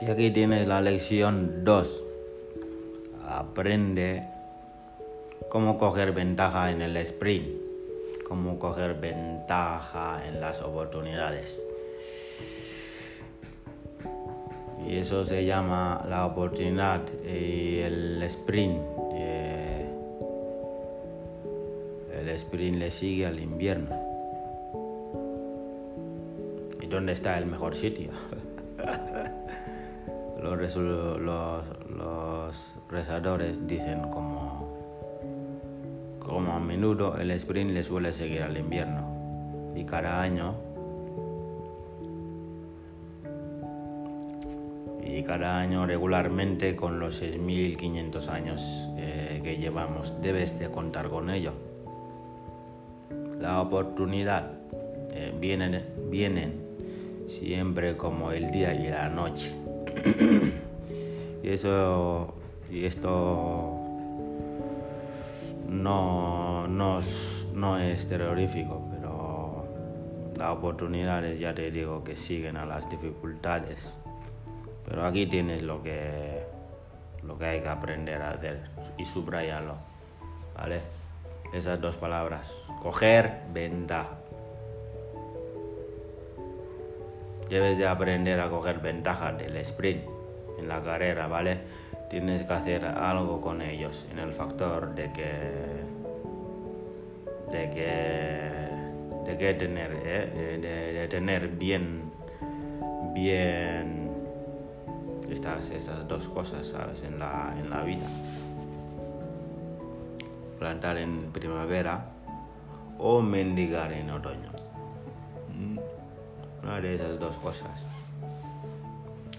Y aquí tienes la lección 2. Aprende cómo coger ventaja en el sprint, cómo coger ventaja en las oportunidades. Y eso se llama la oportunidad y el sprint. Eh, el sprint le sigue al invierno. ¿Y dónde está el mejor sitio? los, los, los rezadores dicen como, como a menudo el sprint le suele seguir al invierno y cada año y cada año regularmente con los 6.500 años eh, que llevamos debes de contar con ello. La oportunidad eh, vienen, vienen siempre como el día y la noche. Y eso y esto no, no, es terrorífico, pero las oportunidades ya te digo que siguen a las dificultades. Pero aquí tienes lo que, lo que hay que aprender a hacer y subrayarlo. ¿Vale? Esas dos palabras. Coger ventaja. Debes de aprender a coger ventaja del sprint en la carrera, ¿vale? Tienes que hacer algo con ellos en el factor de que de que de que tener ¿eh? de, tener bien bien estas esas dos cosas sabes en la en la vida plantar en primavera o mendigar en otoño una de esas dos cosas.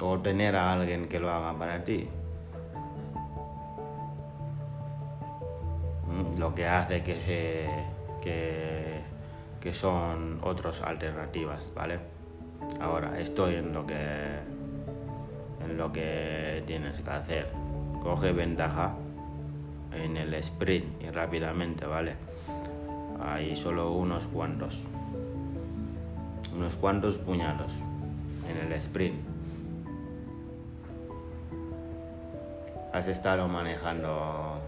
O tener a alguien que lo haga para ti. Mm, lo que hace que, se, que, que son otras alternativas, ¿vale? Ahora, estoy en lo que en lo que tienes que hacer. Coge ventaja en el sprint y rápidamente, ¿vale? Hay solo unos cuantos unos cuantos puñados en el sprint. Has estado manejando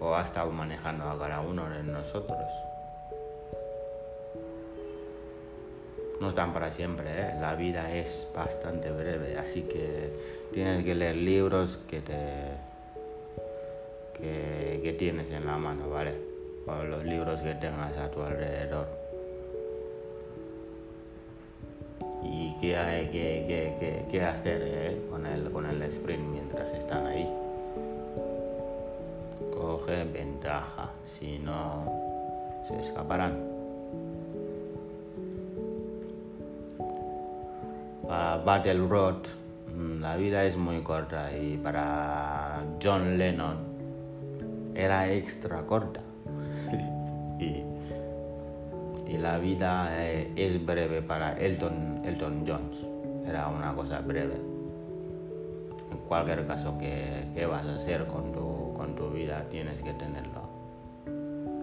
o has estado manejando a cada uno de nosotros. No están para siempre, ¿eh? la vida es bastante breve, así que tienes que leer libros que te que tienes en la mano, ¿vale? O los libros que tengas a tu alrededor. Y qué hay que, hacer eh, con, el, con el sprint mientras están ahí. Coge ventaja, si no se escaparán. Para Battle Road mm, la vida es muy corta y para John Lennon era extra corta. Y la vida eh, es breve para Elton, Elton Jones. Era una cosa breve. En cualquier caso que, vas a hacer con tu, con tu vida tienes que tenerlo.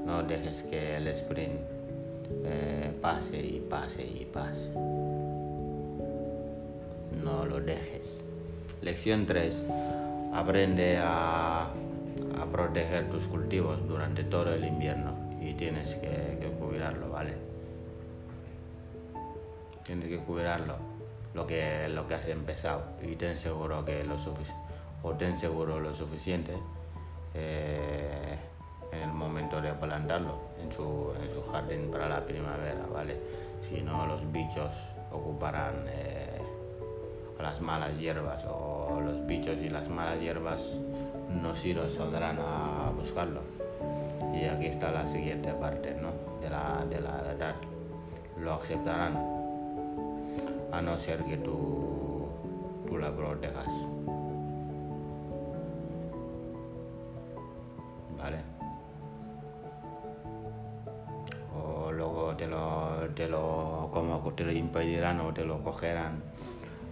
No dejes que el sprint eh, pase y pase y pase. No lo dejes. Lección 3. Aprende a proteger tus cultivos durante todo el invierno y tienes que, cuidarlo, ¿vale? Tienes que cuidarlo, lo que, lo que has empezado y ten seguro que lo ten seguro lo suficiente eh, en el momento de plantarlo en su, en su jardín para la primavera, ¿vale? Si no, los bichos ocuparán eh, las malas hierbas o los bichos y las malas hierbas no los saldrán a buscarlo. Y aquí está la siguiente parte ¿no? de, la, de la verdad. Lo aceptarán a no ser que tú, tú la protejas. ¿Vale? O luego te lo, te lo, como te lo impedirán o te lo cogerán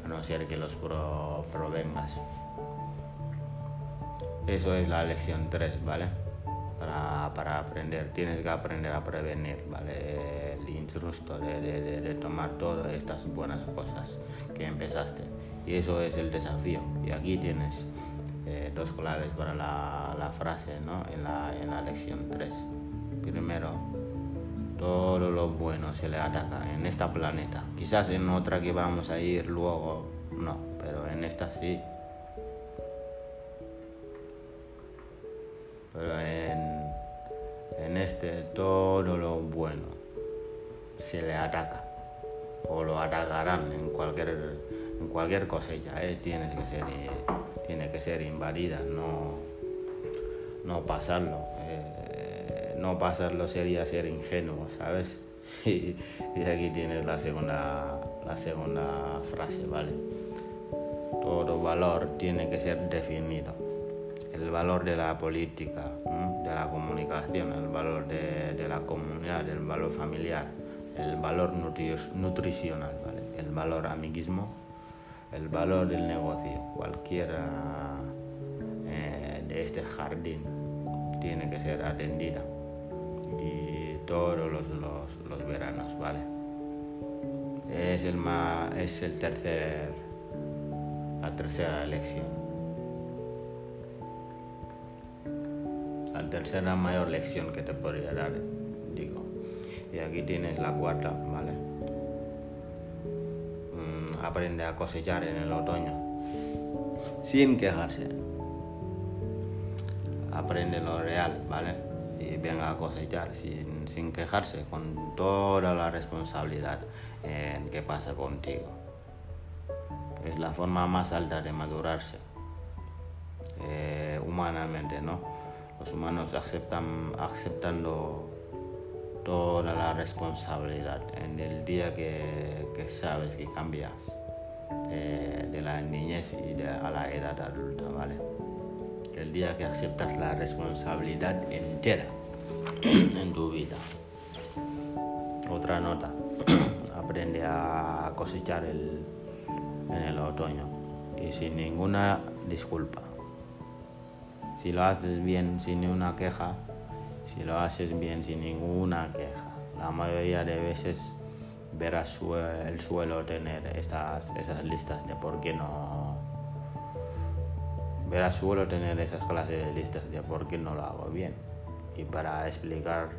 a no ser que los provengas. Eso es la lección 3, ¿vale? Para, aprender. Tienes que aprender a prevenir, ¿vale? El instrusto de, de, de tomar todas estas buenas cosas que empezaste Y eso es el desafío. Y aquí tienes eh, dos claves para la, la frase ¿no? en, la, en la lección 3. Primero, todo lo bueno se le ataca en esta planeta. Quizás en otra que vamos a ir luego, no, pero en esta sí. Pero en, en este todo lo bueno se le ataca. O lo atacarán en cualquier en cualquier cosecha ¿eh? tienes que ser tiene que ser invadida no no pasarlo. Eh, no pasarlo sería ser ingenuo sabes y, y, aquí tienes la segunda la segunda frase vale todo valor tiene que ser definido el valor de la política de la comunicación el valor de, la comunidad el valor familiar el valor nutricional, el valor amiguismo, el valor del negocio. Cualquiera eh, de este jardín tiene que ser atendida y todos los, los, veranos, ¿vale? Es el, más, es el tercer, la tercera lección. Tercera mayor lección que te podría dar, digo. Y aquí tienes la cuarta, ¿vale? Mm, aprende a cosechar en el otoño. Sin quejarse. Aprende lo real, ¿vale? Y venga a cosechar sin, sin quejarse, con toda la responsabilidad en qué pasa contigo. Es la forma más alta de madurarse eh, humanamente, ¿no? Los humanos aceptan, aceptando toda la responsabilidad en el día que, sabes que cambias de, de la niñez y a la edad adulta, ¿vale? El día que aceptas la responsabilidad entera en tu vida. Otra nota, aprende a cosechar el, en el otoño y sin ninguna disculpa. Si lo haces bien sin ninguna queja, si lo haces bien sin ninguna queja. La mayoría de veces verás el suelo tener estas, esas listas de por qué no... Verás suelo tener esas clases de listas de por qué no lo hago bien. Y para explicar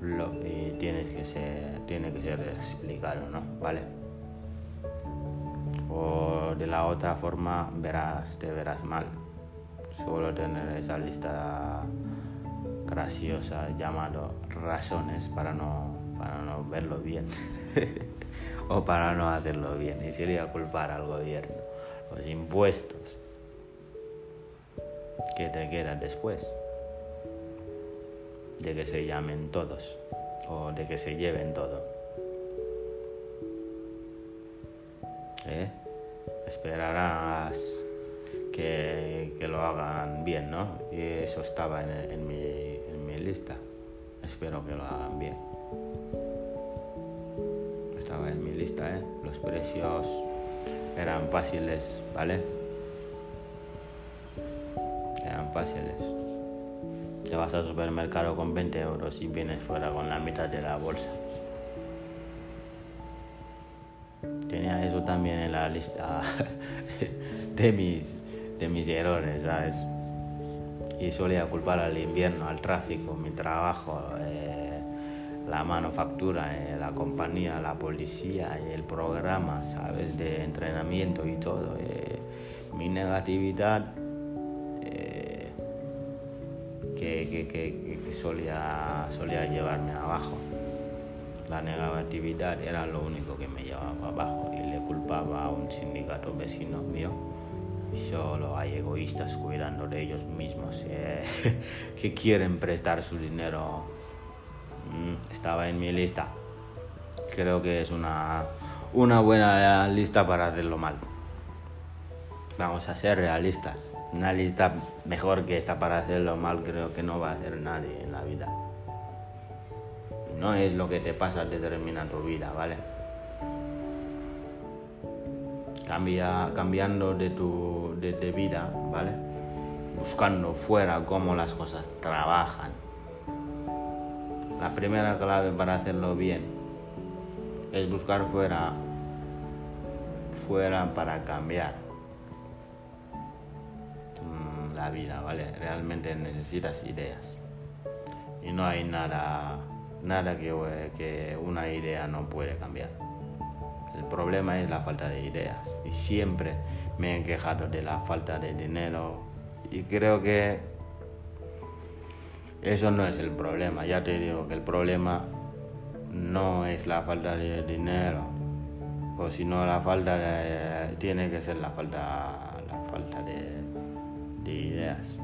lo tienes que ser, tiene que ser explicado, ¿no? ¿Vale? O de la otra forma verás, te verás mal. Suelo tener esa lista graciosa llamado razones para no, para no verlo bien o para no hacerlo bien y sería culpar al gobierno los impuestos que te quedan después de que se llamen todos o de que se lleven todo ¿Eh? esperarás que, lo hagan bien, ¿no? Y eso estaba en, en, mi, en, mi, lista. Espero que lo hagan bien. Estaba en mi lista, ¿eh? Los precios eran fáciles, ¿vale? Eran fáciles. Te vas al supermercado con 20 euros y vienes fuera con la mitad de la bolsa. Tenía eso también en la lista de mis de mis errores, ¿sabes? Y solía culpar al invierno, al tráfico, mi trabajo, eh, la manufactura, eh, la compañía, la policía, el programa, ¿sabes? De entrenamiento y todo. Eh, mi negatividad que, que, que, que, solía, solía llevarme abajo. La negatividad era lo único que me llevaba abajo y le culpaba a un sindicato vecino mío solo hay egoístas cuidando de ellos mismos eh, que quieren prestar su dinero. Mm, estaba en mi lista. Creo que es una, una buena lista para hacerlo mal. Vamos a ser realistas. Una lista mejor que esta para hacerlo mal creo que no va a hacer nadie en la vida. No es lo que te pasa determina tu vida, ¿vale? Cambia, cambiando de tu de, vida, ¿vale? Buscando fuera cómo las cosas trabajan. La primera clave para hacerlo bien es buscar fuera fuera para cambiar mm, la vida, ¿vale? Realmente necesitas ideas. Y no hay nada, nada que, que una idea no puede cambiar. El problema es la falta de ideas. Y siempre me he quejado de la falta de dinero. Y creo que eso no es el problema. Ya te digo que el problema no es la falta de dinero. O si no, la falta tiene que ser la falta, la falta de, de ideas.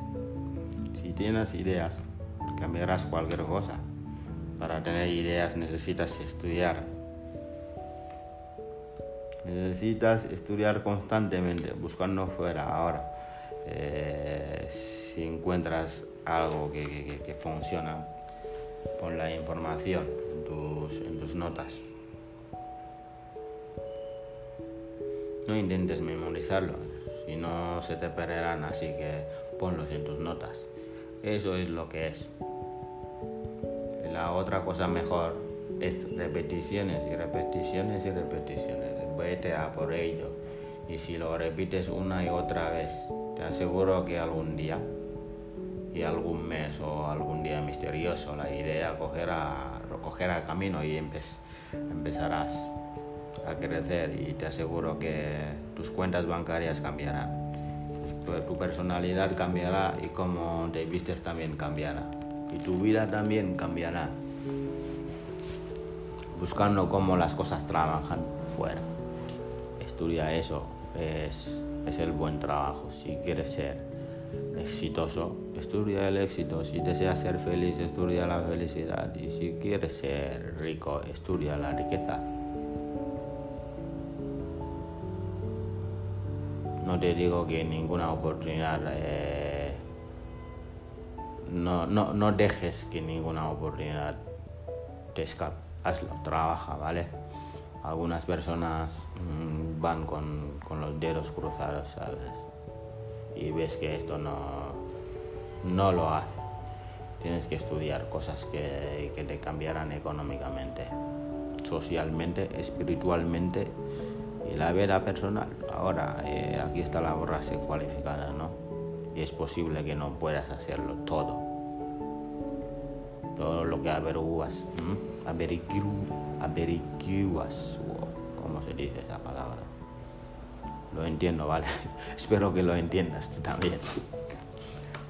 Si tienes ideas, cambiarás cualquier cosa. Para tener ideas necesitas estudiar necesitas estudiar constantemente, buscando fuera. Ahora, eh, si encuentras algo que, funciona, pon la información en tus, en tus notas. No intentes memorizarlo, si no se te perderán, así que ponlos en tus notas. Eso es lo que es. La otra cosa mejor es repeticiones y repeticiones y repeticiones vete a por ello. Y si lo repites una y otra vez, te aseguro que algún día y algún mes o algún día misterioso la idea cogerá, cogerá camino y empezarás a crecer y te aseguro que tus cuentas bancarias cambiarán. Tu personalidad cambiará y como te vistes también cambiará. Y tu vida también cambiará. Buscando cómo las cosas trabajan fuera estudia eso, es, es el buen trabajo. Si quieres ser exitoso, estudia el éxito. Si deseas ser feliz, estudia la felicidad. Y si quieres ser rico, estudia la riqueza. No te digo que ninguna oportunidad, eh, no, no, no dejes que ninguna oportunidad te escape. Hazlo, trabaja, ¿vale? Algunas personas mm, van con, los dedos cruzados, ¿sabes? Y ves que esto no, no lo hace. Tienes que estudiar cosas que, te cambiarán económicamente, socialmente, espiritualmente y la vida personal. Ahora, eh, aquí está la borrase cualificada, ¿no? Y es posible que no puedas hacerlo todo todo lo que averiguas, averiguas, ¿cómo se dice esa palabra? Lo entiendo, ¿vale? Espero que lo entiendas tú también.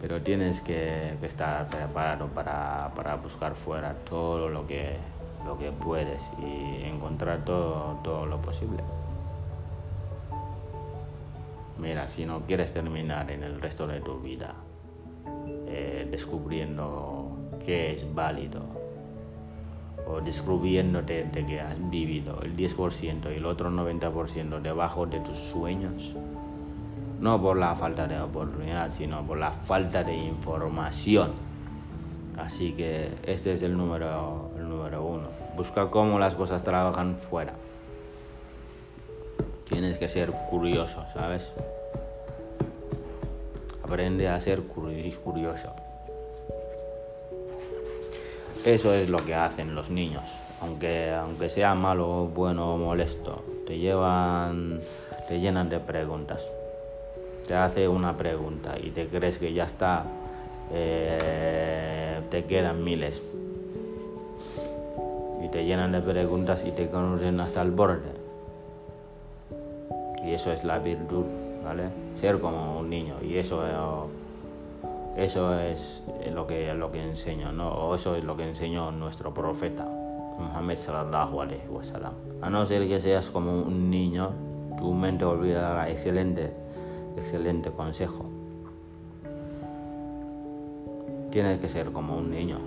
Pero tienes que, estar preparado para, buscar fuera todo lo que, lo que puedes y encontrar todo, todo lo posible. Mira, si no quieres terminar en el resto de tu vida eh, descubriendo qué es válido o descubriéndote de que has vivido el 10% y el otro 90% debajo de tus sueños, no por la falta de oportunidad, sino por la falta de información. Así que este es el número, el número uno. Busca cómo las cosas trabajan fuera. Tienes que ser curioso, ¿sabes? Aprende a ser curioso. Eso es lo que hacen los niños. Aunque, aunque sea malo, bueno o molesto, te llevan, te llenan de preguntas. Te hace una pregunta y te crees que ya está, eh, te quedan miles. Y te llenan de preguntas y te conocen hasta el borde. Y eso es la virtud, ¿vale? Ser como un niño. Y eso eso es lo que, lo que enseño, ¿no? O eso es lo que enseñó nuestro profeta, Muhammad sallallahu. A no ser que seas como un niño, tu mente olvidará excelente, excelente consejo. Tienes que ser como un niño.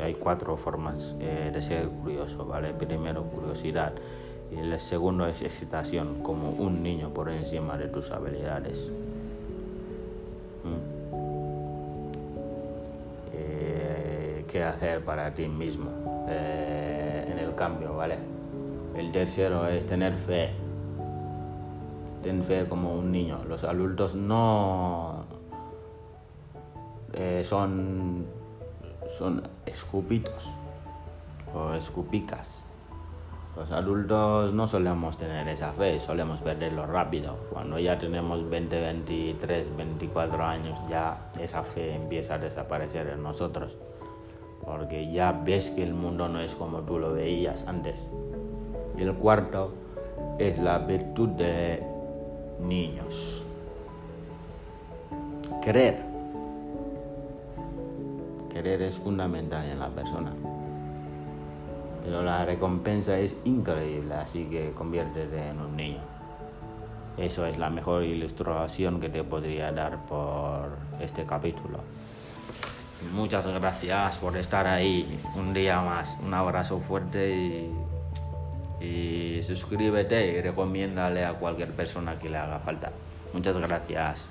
Hay cuatro formas eh, de ser curioso, ¿vale? Primero, curiosidad. Y el segundo es excitación, como un niño por encima de tus habilidades. Qué hacer para ti mismo eh, en el cambio, ¿vale? El tercero es tener fe. Ten fe como un niño. Los adultos no eh, son, son escupitos o escupicas. Los adultos no solemos tener esa fe, solemos perderlo rápido. Cuando ya tenemos 20, 23, 24 años, ya esa fe empieza a desaparecer en nosotros. Porque ya ves que el mundo no es como tú lo veías antes. Y el cuarto es la virtud de niños. Querer. Querer es fundamental en la persona pero la recompensa es increíble, así que conviértete en un niño. Eso es la mejor ilustración que te podría dar por este capítulo. Muchas gracias por estar ahí un día más. Un abrazo fuerte y, suscríbete y recomiéndale a cualquier persona que le haga falta. Muchas gracias.